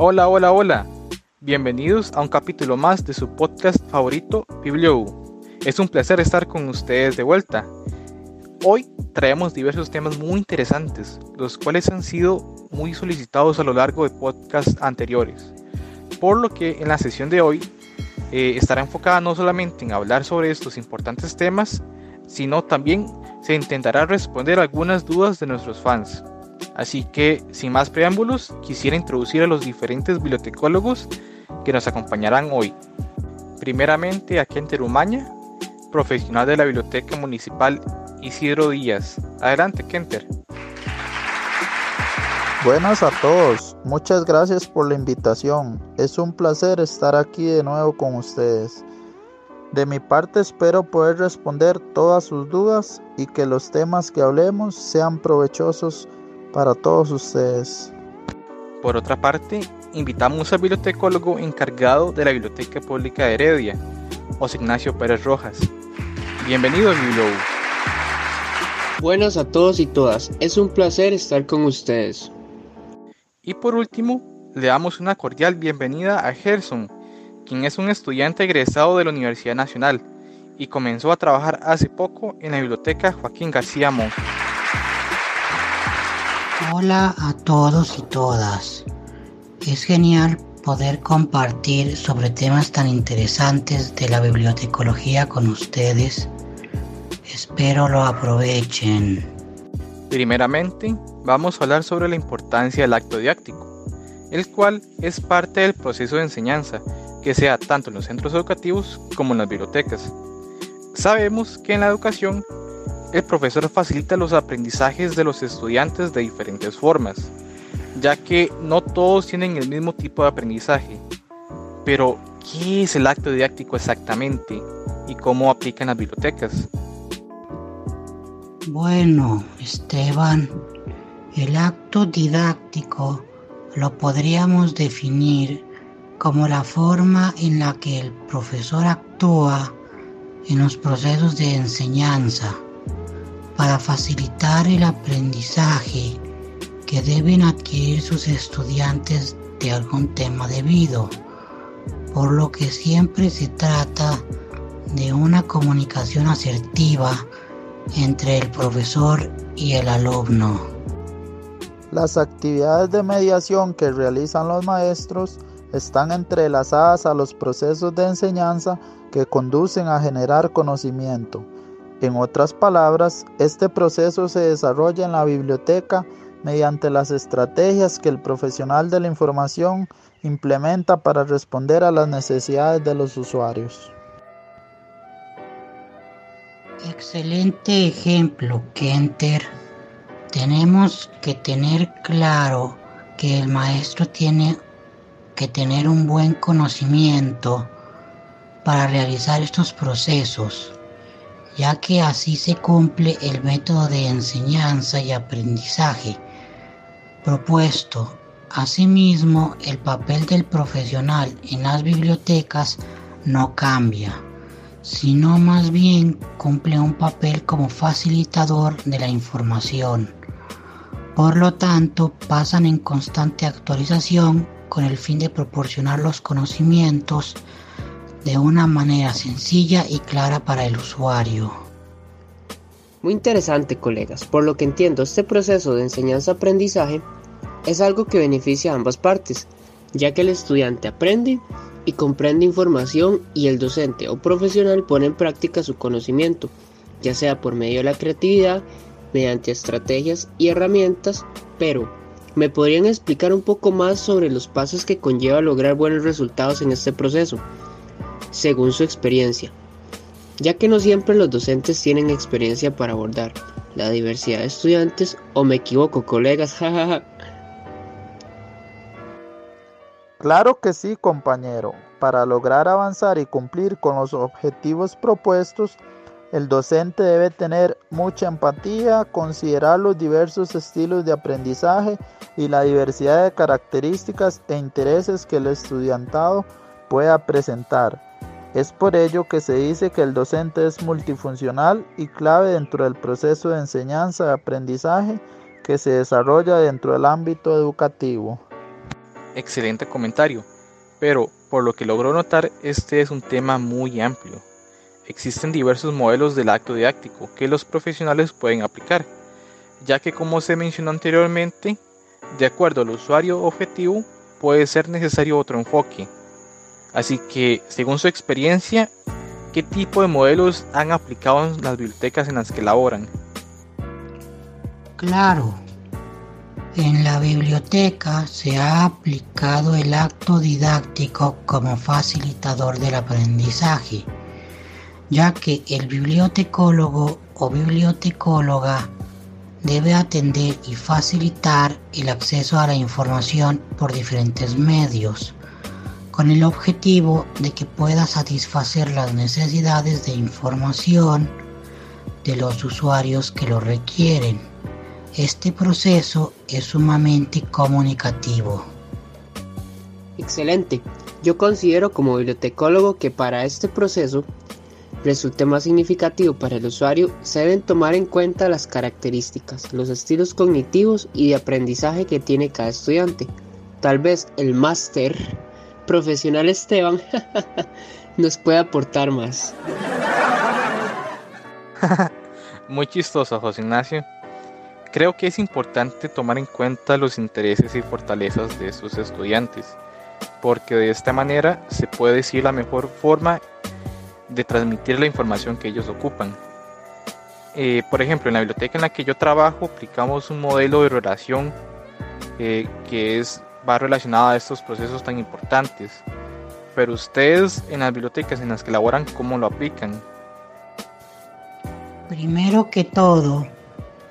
Hola, hola, hola. Bienvenidos a un capítulo más de su podcast favorito, Biblio. Es un placer estar con ustedes de vuelta. Hoy traemos diversos temas muy interesantes, los cuales han sido muy solicitados a lo largo de podcasts anteriores. Por lo que en la sesión de hoy eh, estará enfocada no solamente en hablar sobre estos importantes temas, sino también se intentará responder algunas dudas de nuestros fans. Así que, sin más preámbulos, quisiera introducir a los diferentes bibliotecólogos que nos acompañarán hoy. Primeramente a Kenter Umaña, profesional de la Biblioteca Municipal Isidro Díaz. Adelante, Kenter. Buenas a todos, muchas gracias por la invitación. Es un placer estar aquí de nuevo con ustedes. De mi parte espero poder responder todas sus dudas y que los temas que hablemos sean provechosos para todos ustedes. Por otra parte, invitamos al bibliotecólogo encargado de la Biblioteca Pública de Heredia, José Ignacio Pérez Rojas. Bienvenido, Biblioteca. Buenas a todos y todas, es un placer estar con ustedes. Y por último, le damos una cordial bienvenida a Gerson, quien es un estudiante egresado de la Universidad Nacional y comenzó a trabajar hace poco en la Biblioteca Joaquín García Monge. Hola a todos y todas. Es genial poder compartir sobre temas tan interesantes de la bibliotecología con ustedes. Espero lo aprovechen. Primeramente, vamos a hablar sobre la importancia del acto didáctico, el cual es parte del proceso de enseñanza, que sea tanto en los centros educativos como en las bibliotecas. Sabemos que en la educación el profesor facilita los aprendizajes de los estudiantes de diferentes formas, ya que no todos tienen el mismo tipo de aprendizaje. Pero, ¿qué es el acto didáctico exactamente y cómo aplica en las bibliotecas? Bueno, Esteban, el acto didáctico lo podríamos definir como la forma en la que el profesor actúa en los procesos de enseñanza para facilitar el aprendizaje que deben adquirir sus estudiantes de algún tema debido, por lo que siempre se trata de una comunicación asertiva entre el profesor y el alumno. Las actividades de mediación que realizan los maestros están entrelazadas a los procesos de enseñanza que conducen a generar conocimiento en otras palabras, este proceso se desarrolla en la biblioteca mediante las estrategias que el profesional de la información implementa para responder a las necesidades de los usuarios. Excelente ejemplo, Kenter. Tenemos que tener claro que el maestro tiene que tener un buen conocimiento para realizar estos procesos ya que así se cumple el método de enseñanza y aprendizaje propuesto. Asimismo, el papel del profesional en las bibliotecas no cambia, sino más bien cumple un papel como facilitador de la información. Por lo tanto, pasan en constante actualización con el fin de proporcionar los conocimientos de una manera sencilla y clara para el usuario. Muy interesante, colegas. Por lo que entiendo, este proceso de enseñanza-aprendizaje es algo que beneficia a ambas partes, ya que el estudiante aprende y comprende información y el docente o profesional pone en práctica su conocimiento, ya sea por medio de la creatividad, mediante estrategias y herramientas, pero ¿me podrían explicar un poco más sobre los pasos que conlleva lograr buenos resultados en este proceso? Según su experiencia, ya que no siempre los docentes tienen experiencia para abordar la diversidad de estudiantes, o me equivoco, colegas, Claro que sí, compañero. Para lograr avanzar y cumplir con los objetivos propuestos, el docente debe tener mucha empatía, considerar los diversos estilos de aprendizaje y la diversidad de características e intereses que el estudiantado pueda presentar es por ello que se dice que el docente es multifuncional y clave dentro del proceso de enseñanza y aprendizaje que se desarrolla dentro del ámbito educativo. Excelente comentario, pero por lo que logro notar, este es un tema muy amplio. Existen diversos modelos del acto didáctico que los profesionales pueden aplicar, ya que como se mencionó anteriormente, de acuerdo al usuario objetivo, puede ser necesario otro enfoque. Así que, según su experiencia, ¿qué tipo de modelos han aplicado las bibliotecas en las que laboran? Claro, en la biblioteca se ha aplicado el acto didáctico como facilitador del aprendizaje, ya que el bibliotecólogo o bibliotecóloga debe atender y facilitar el acceso a la información por diferentes medios, con el objetivo de que pueda satisfacer las necesidades de información de los usuarios que lo requieren. Este proceso es sumamente comunicativo. Excelente. Yo considero como bibliotecólogo que para este proceso resulte más significativo para el usuario, se deben tomar en cuenta las características, los estilos cognitivos y de aprendizaje que tiene cada estudiante. Tal vez el máster profesional Esteban nos pueda aportar más. Muy chistoso, José Ignacio. Creo que es importante tomar en cuenta los intereses y fortalezas de sus estudiantes, porque de esta manera se puede decir la mejor forma de transmitir la información que ellos ocupan. Eh, por ejemplo, en la biblioteca en la que yo trabajo aplicamos un modelo de relación eh, que es, va relacionado a estos procesos tan importantes. Pero ustedes en las bibliotecas en las que laboran, ¿cómo lo aplican? Primero que todo,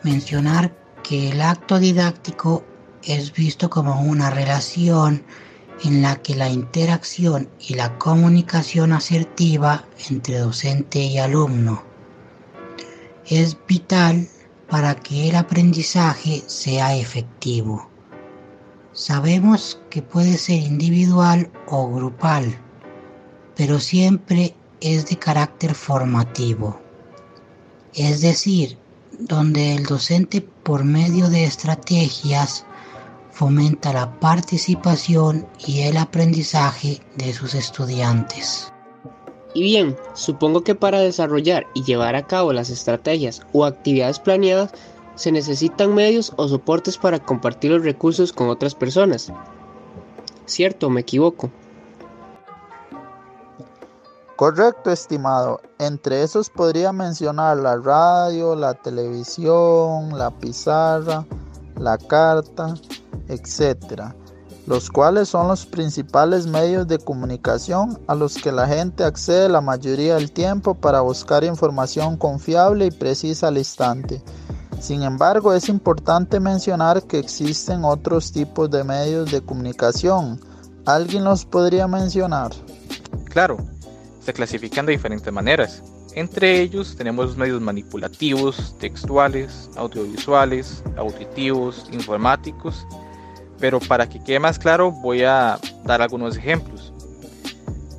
mencionar que el acto didáctico es visto como una relación en la que la interacción y la comunicación asertiva entre docente y alumno es vital para que el aprendizaje sea efectivo. Sabemos que puede ser individual o grupal, pero siempre es de carácter formativo, es decir, donde el docente por medio de estrategias fomenta la participación y el aprendizaje de sus estudiantes. Y bien, supongo que para desarrollar y llevar a cabo las estrategias o actividades planeadas se necesitan medios o soportes para compartir los recursos con otras personas. ¿Cierto me equivoco? Correcto, estimado. Entre esos podría mencionar la radio, la televisión, la pizarra, la carta, etc., los cuales son los principales medios de comunicación a los que la gente accede la mayoría del tiempo para buscar información confiable y precisa al instante. Sin embargo, es importante mencionar que existen otros tipos de medios de comunicación. ¿Alguien los podría mencionar? Claro, se clasifican de diferentes maneras. Entre ellos tenemos medios manipulativos, textuales, audiovisuales, auditivos, informáticos pero para que quede más claro voy a dar algunos ejemplos.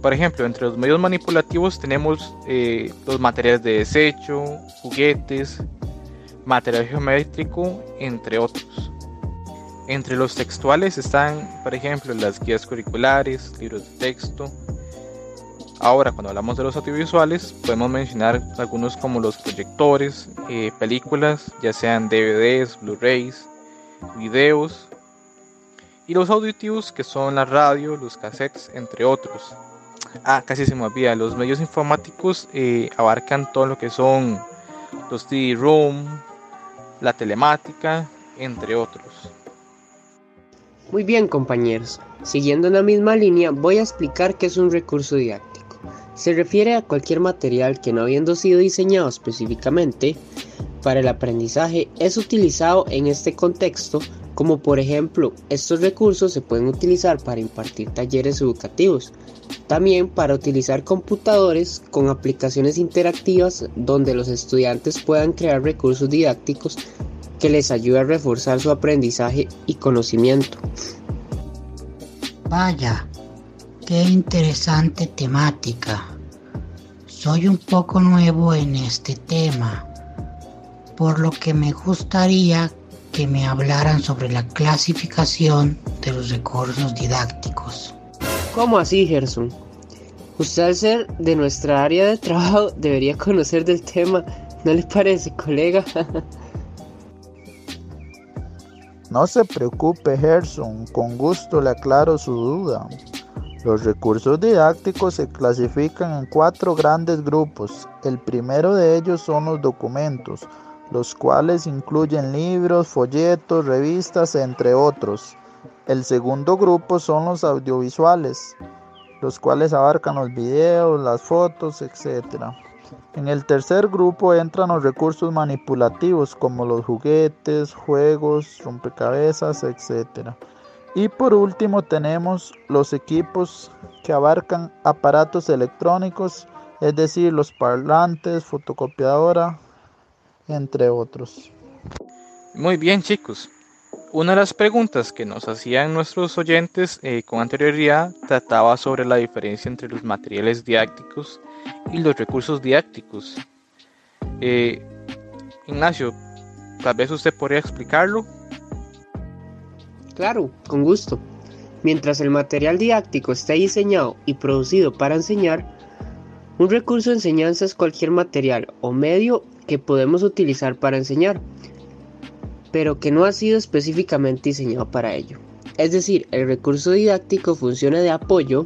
Por ejemplo, entre los medios manipulativos tenemos eh, los materiales de desecho, juguetes, material geométrico, entre otros. Entre los textuales están, por ejemplo, las guías curriculares, libros de texto. Ahora, cuando hablamos de los audiovisuales, podemos mencionar algunos como los proyectores, eh, películas, ya sean DVDs, Blu-rays, videos, y los auditivos que son la radio, los cassettes, entre otros. Ah, casi se me olvida, los medios informáticos eh, abarcan todo lo que son los CD-ROOM, la telemática, entre otros. Muy bien compañeros, siguiendo en la misma línea voy a explicar qué es un recurso didáctico. Se refiere a cualquier material que no habiendo sido diseñado específicamente para el aprendizaje es utilizado en este contexto como por ejemplo estos recursos se pueden utilizar para impartir talleres educativos, también para utilizar computadores con aplicaciones interactivas donde los estudiantes puedan crear recursos didácticos que les ayuden a reforzar su aprendizaje y conocimiento. Vaya, qué interesante temática. Soy un poco nuevo en este tema, por lo que me gustaría que me hablaran sobre la clasificación de los recursos didácticos. ¿Cómo así, Gerson? Usted al ser de nuestra área de trabajo debería conocer del tema, ¿no le parece, colega? no se preocupe, Gerson, con gusto le aclaro su duda. Los recursos didácticos se clasifican en cuatro grandes grupos. El primero de ellos son los documentos, los cuales incluyen libros, folletos, revistas, entre otros. El segundo grupo son los audiovisuales, los cuales abarcan los videos, las fotos, etc. En el tercer grupo entran los recursos manipulativos como los juguetes, juegos, rompecabezas, etc. Y por último tenemos los equipos que abarcan aparatos electrónicos, es decir, los parlantes, fotocopiadora, entre otros. Muy bien chicos. Una de las preguntas que nos hacían nuestros oyentes eh, con anterioridad trataba sobre la diferencia entre los materiales didácticos y los recursos didácticos. Eh, Ignacio, tal vez usted podría explicarlo. Claro, con gusto. Mientras el material didáctico esté diseñado y producido para enseñar, un recurso de enseñanza es cualquier material o medio que podemos utilizar para enseñar, pero que no ha sido específicamente diseñado para ello. Es decir, el recurso didáctico funciona de apoyo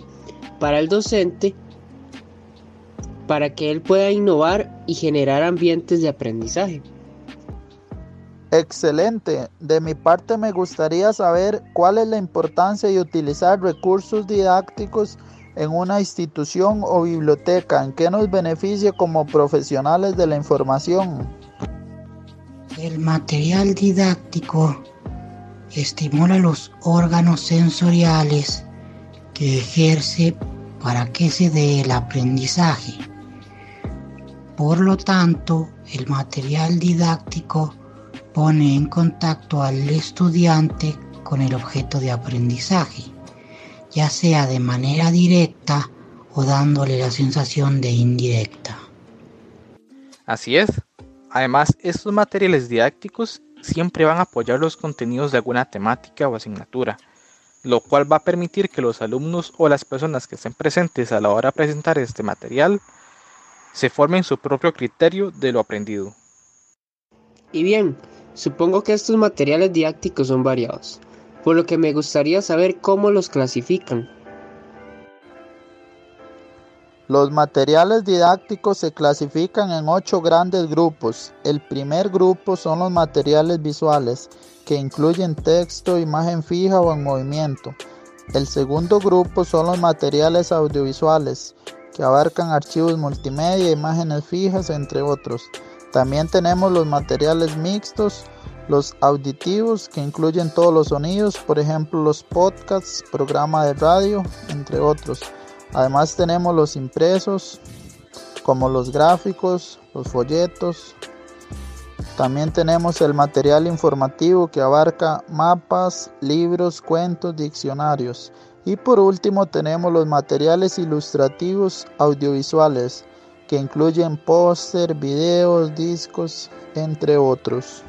para el docente para que él pueda innovar y generar ambientes de aprendizaje. Excelente. De mi parte me gustaría saber cuál es la importancia de utilizar recursos didácticos en una institución o biblioteca? ¿En qué nos beneficia como profesionales de la información? El material didáctico estimula los órganos sensoriales que ejerce para que se dé el aprendizaje. Por lo tanto, el material didáctico pone en contacto al estudiante con el objeto de aprendizaje ya sea de manera directa o dándole la sensación de indirecta. Así es. Además, estos materiales didácticos siempre van a apoyar los contenidos de alguna temática o asignatura, lo cual va a permitir que los alumnos o las personas que estén presentes a la hora de presentar este material se formen su propio criterio de lo aprendido. Y bien, supongo que estos materiales didácticos son variados por lo que me gustaría saber cómo los clasifican. Los materiales didácticos se clasifican en ocho grandes grupos. El primer grupo son los materiales visuales, que incluyen texto, imagen fija o en movimiento. El segundo grupo son los materiales audiovisuales, que abarcan archivos multimedia, imágenes fijas, entre otros. También tenemos los materiales mixtos, los auditivos que incluyen todos los sonidos, por ejemplo los podcasts, programa de radio, entre otros. Además tenemos los impresos, como los gráficos, los folletos. También tenemos el material informativo que abarca mapas, libros, cuentos, diccionarios. Y por último tenemos los materiales ilustrativos audiovisuales que incluyen póster, videos, discos, entre otros.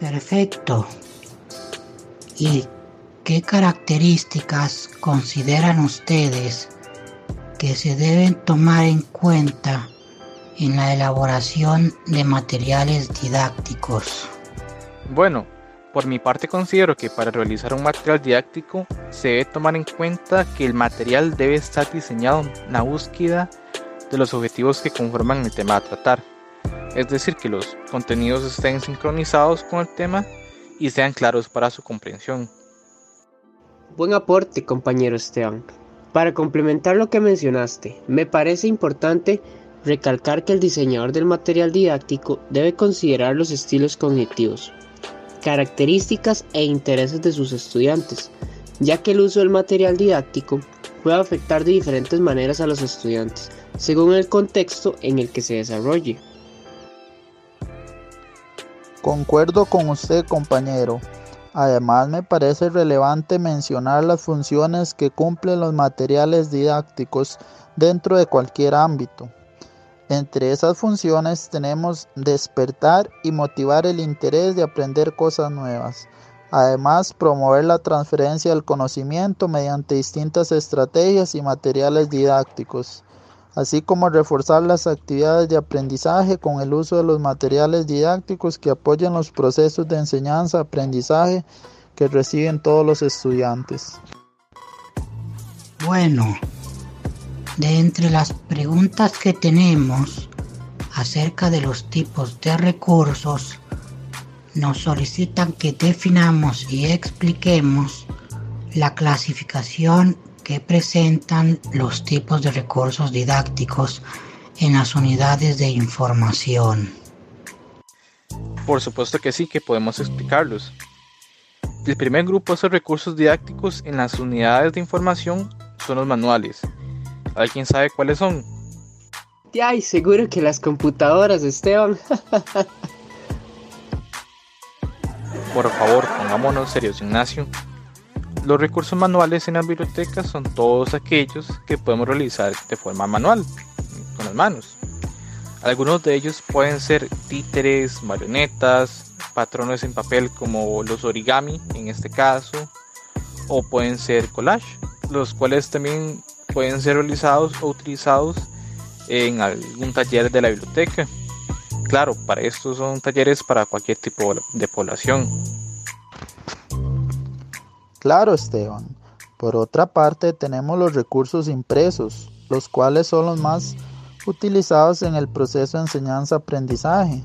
Perfecto. ¿Y qué características consideran ustedes que se deben tomar en cuenta en la elaboración de materiales didácticos? Bueno, por mi parte considero que para realizar un material didáctico se debe tomar en cuenta que el material debe estar diseñado en la búsqueda de los objetivos que conforman el tema a tratar es decir, que los contenidos estén sincronizados con el tema y sean claros para su comprensión. Buen aporte, compañero Esteban. Para complementar lo que mencionaste, me parece importante recalcar que el diseñador del material didáctico debe considerar los estilos cognitivos, características e intereses de sus estudiantes, ya que el uso del material didáctico puede afectar de diferentes maneras a los estudiantes, según el contexto en el que se desarrolle. Concuerdo con usted, compañero. Además, me parece relevante mencionar las funciones que cumplen los materiales didácticos dentro de cualquier ámbito. Entre esas funciones tenemos despertar y motivar el interés de aprender cosas nuevas. Además, promover la transferencia del conocimiento mediante distintas estrategias y materiales didácticos, así como reforzar las actividades de aprendizaje con el uso de los materiales didácticos que apoyen los procesos de enseñanza-aprendizaje que reciben todos los estudiantes. Bueno, de entre las preguntas que tenemos acerca de los tipos de recursos, nos solicitan que definamos y expliquemos la clasificación que presentan los tipos de recursos didácticos en las unidades de información. Por supuesto que sí, que podemos explicarlos. El primer grupo de esos recursos didácticos en las unidades de información son los manuales, ¿Alguien sabe cuáles son? Ay, seguro que las computadoras, Esteban. Por favor, pongámonos serios, Ignacio. Los recursos manuales en las bibliotecas son todos aquellos que podemos realizar de forma manual, con las manos. Algunos de ellos pueden ser títeres, marionetas, patrones en papel como los origami en este caso, o pueden ser collage, los cuales también pueden ser realizados o utilizados en algún taller de la biblioteca. Claro, para esto son talleres para cualquier tipo de población. Claro, Esteban. Por otra parte, tenemos los recursos impresos, los cuales son los más utilizados en el proceso de enseñanza-aprendizaje,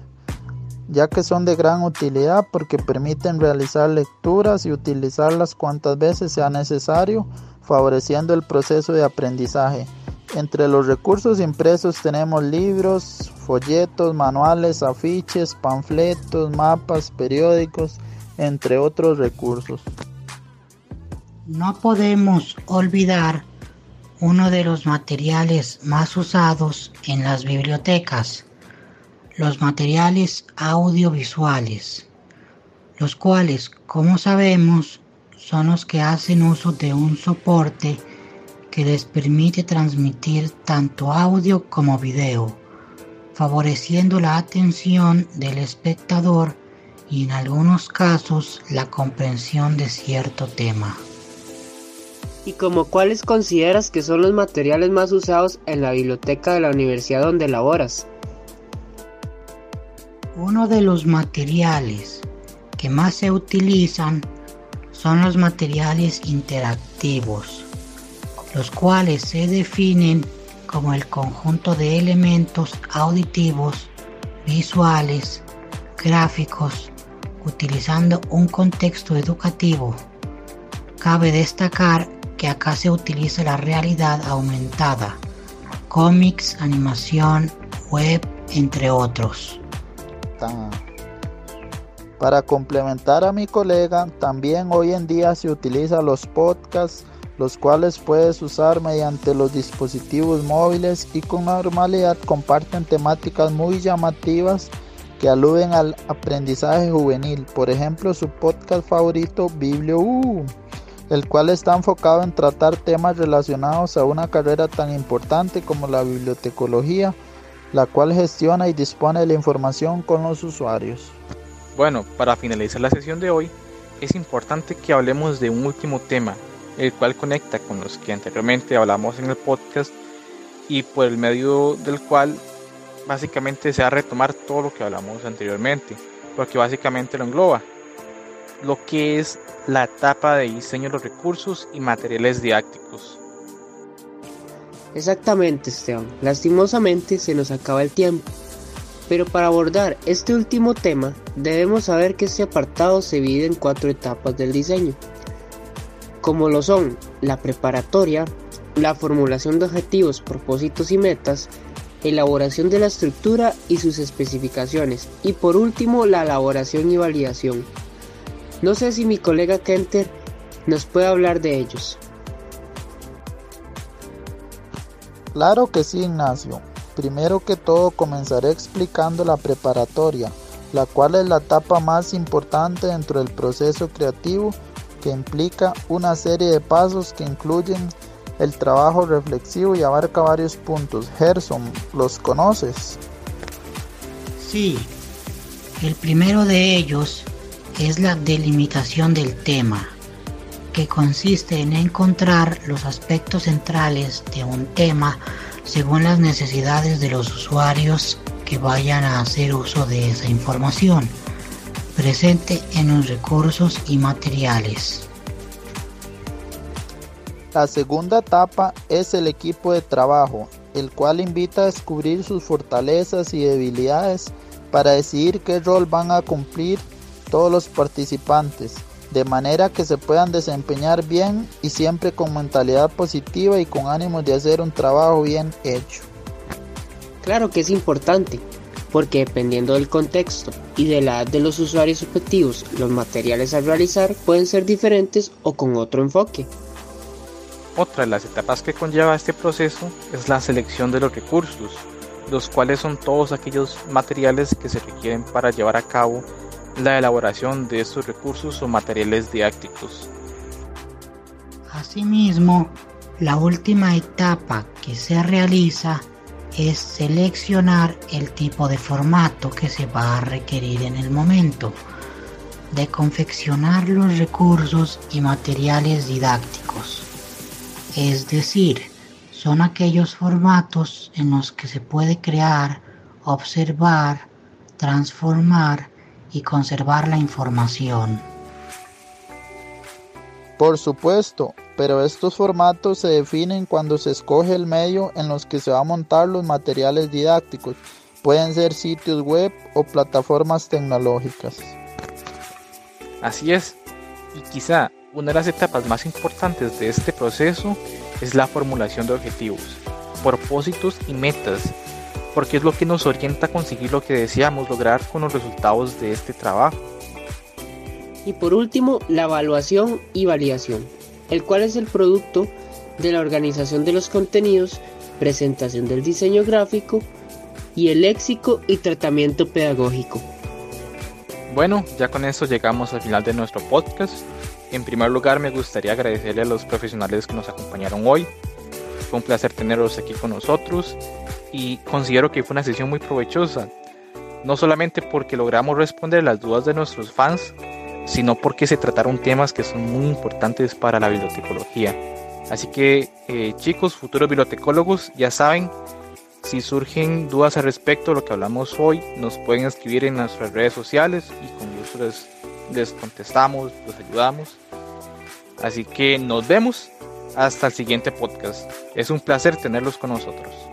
ya que son de gran utilidad porque permiten realizar lecturas y utilizarlas cuantas veces sea necesario favoreciendo el proceso de aprendizaje. Entre los recursos impresos tenemos libros, folletos, manuales, afiches, panfletos, mapas, periódicos, entre otros recursos. No podemos olvidar uno de los materiales más usados en las bibliotecas, los materiales audiovisuales, los cuales, como sabemos, son los que hacen uso de un soporte que les permite transmitir tanto audio como video, favoreciendo la atención del espectador y en algunos casos la comprensión de cierto tema. ¿Y como cuáles consideras que son los materiales más usados en la biblioteca de la universidad donde laboras? Uno de los materiales que más se utilizan son los materiales interactivos, los cuales se definen como el conjunto de elementos auditivos, visuales, gráficos, utilizando un contexto educativo. Cabe destacar que acá se utiliza la realidad aumentada, cómics, animación, web, entre otros. Para complementar a mi colega, también hoy en día se utilizan los podcasts, los cuales puedes usar mediante los dispositivos móviles y con normalidad comparten temáticas muy llamativas que aluden al aprendizaje juvenil. Por ejemplo, su podcast favorito, Biblio el cual está enfocado en tratar temas relacionados a una carrera tan importante como la bibliotecología, la cual gestiona y dispone de la información con los usuarios. Bueno, para finalizar la sesión de hoy, es importante que hablemos de un último tema, el cual conecta con los que anteriormente hablamos en el podcast y por el medio del cual básicamente se va a retomar todo lo que hablamos anteriormente, porque básicamente lo engloba, lo que es la etapa de diseño de los recursos y materiales didácticos. Exactamente, Esteban. Lastimosamente se nos acaba el tiempo. Pero para abordar este último tema, debemos saber que este apartado se divide en cuatro etapas del diseño, como lo son la preparatoria, la formulación de objetivos, propósitos y metas, elaboración de la estructura y sus especificaciones, y por último la elaboración y validación. No sé si mi colega Kenter nos puede hablar de ellos. Claro que sí, Ignacio. Primero que todo comenzaré explicando la preparatoria, la cual es la etapa más importante dentro del proceso creativo que implica una serie de pasos que incluyen el trabajo reflexivo y abarca varios puntos. Gerson, ¿los conoces? Sí, el primero de ellos es la delimitación del tema, que consiste en encontrar los aspectos centrales de un tema según las necesidades de los usuarios que vayan a hacer uso de esa información presente en los recursos y materiales. La segunda etapa es el equipo de trabajo, el cual invita a descubrir sus fortalezas y debilidades para decidir qué rol van a cumplir todos los participantes, de manera que se puedan desempeñar bien y siempre con mentalidad positiva y con ánimo de hacer un trabajo bien hecho. Claro que es importante, porque dependiendo del contexto y de la edad de los usuarios objetivos, los materiales a realizar pueden ser diferentes o con otro enfoque. Otra de las etapas que conlleva este proceso es la selección de los recursos, los cuales son todos aquellos materiales que se requieren para llevar a cabo la elaboración de estos recursos o materiales didácticos. Asimismo, la última etapa que se realiza es seleccionar el tipo de formato que se va a requerir en el momento de confeccionar los recursos y materiales didácticos. Es decir, son aquellos formatos en los que se puede crear, observar, transformar y conservar la información. Por supuesto, pero estos formatos se definen cuando se escoge el medio en los que se va a montar los materiales didácticos. Pueden ser sitios web o plataformas tecnológicas. Así es, y quizá una de las etapas más importantes de este proceso es la formulación de objetivos, propósitos y metas, porque es lo que nos orienta a conseguir lo que deseamos lograr con los resultados de este trabajo. Y por último, la evaluación y validación, el cual es el producto de la organización de los contenidos, presentación del diseño gráfico y el léxico y tratamiento pedagógico. Bueno, ya con eso llegamos al final de nuestro podcast. En primer lugar, me gustaría agradecerle a los profesionales que nos acompañaron hoy. Fue un placer tenerlos aquí con nosotros y considero que fue una sesión muy provechosa. No solamente porque logramos responder las dudas de nuestros fans, sino porque se trataron temas que son muy importantes para la bibliotecología. Así que eh, chicos, futuros bibliotecólogos, ya saben, si surgen dudas al respecto de lo que hablamos hoy, nos pueden escribir en nuestras redes sociales y con gusto les, les contestamos, los ayudamos. Así que nos vemos hasta el siguiente podcast. Es un placer tenerlos con nosotros.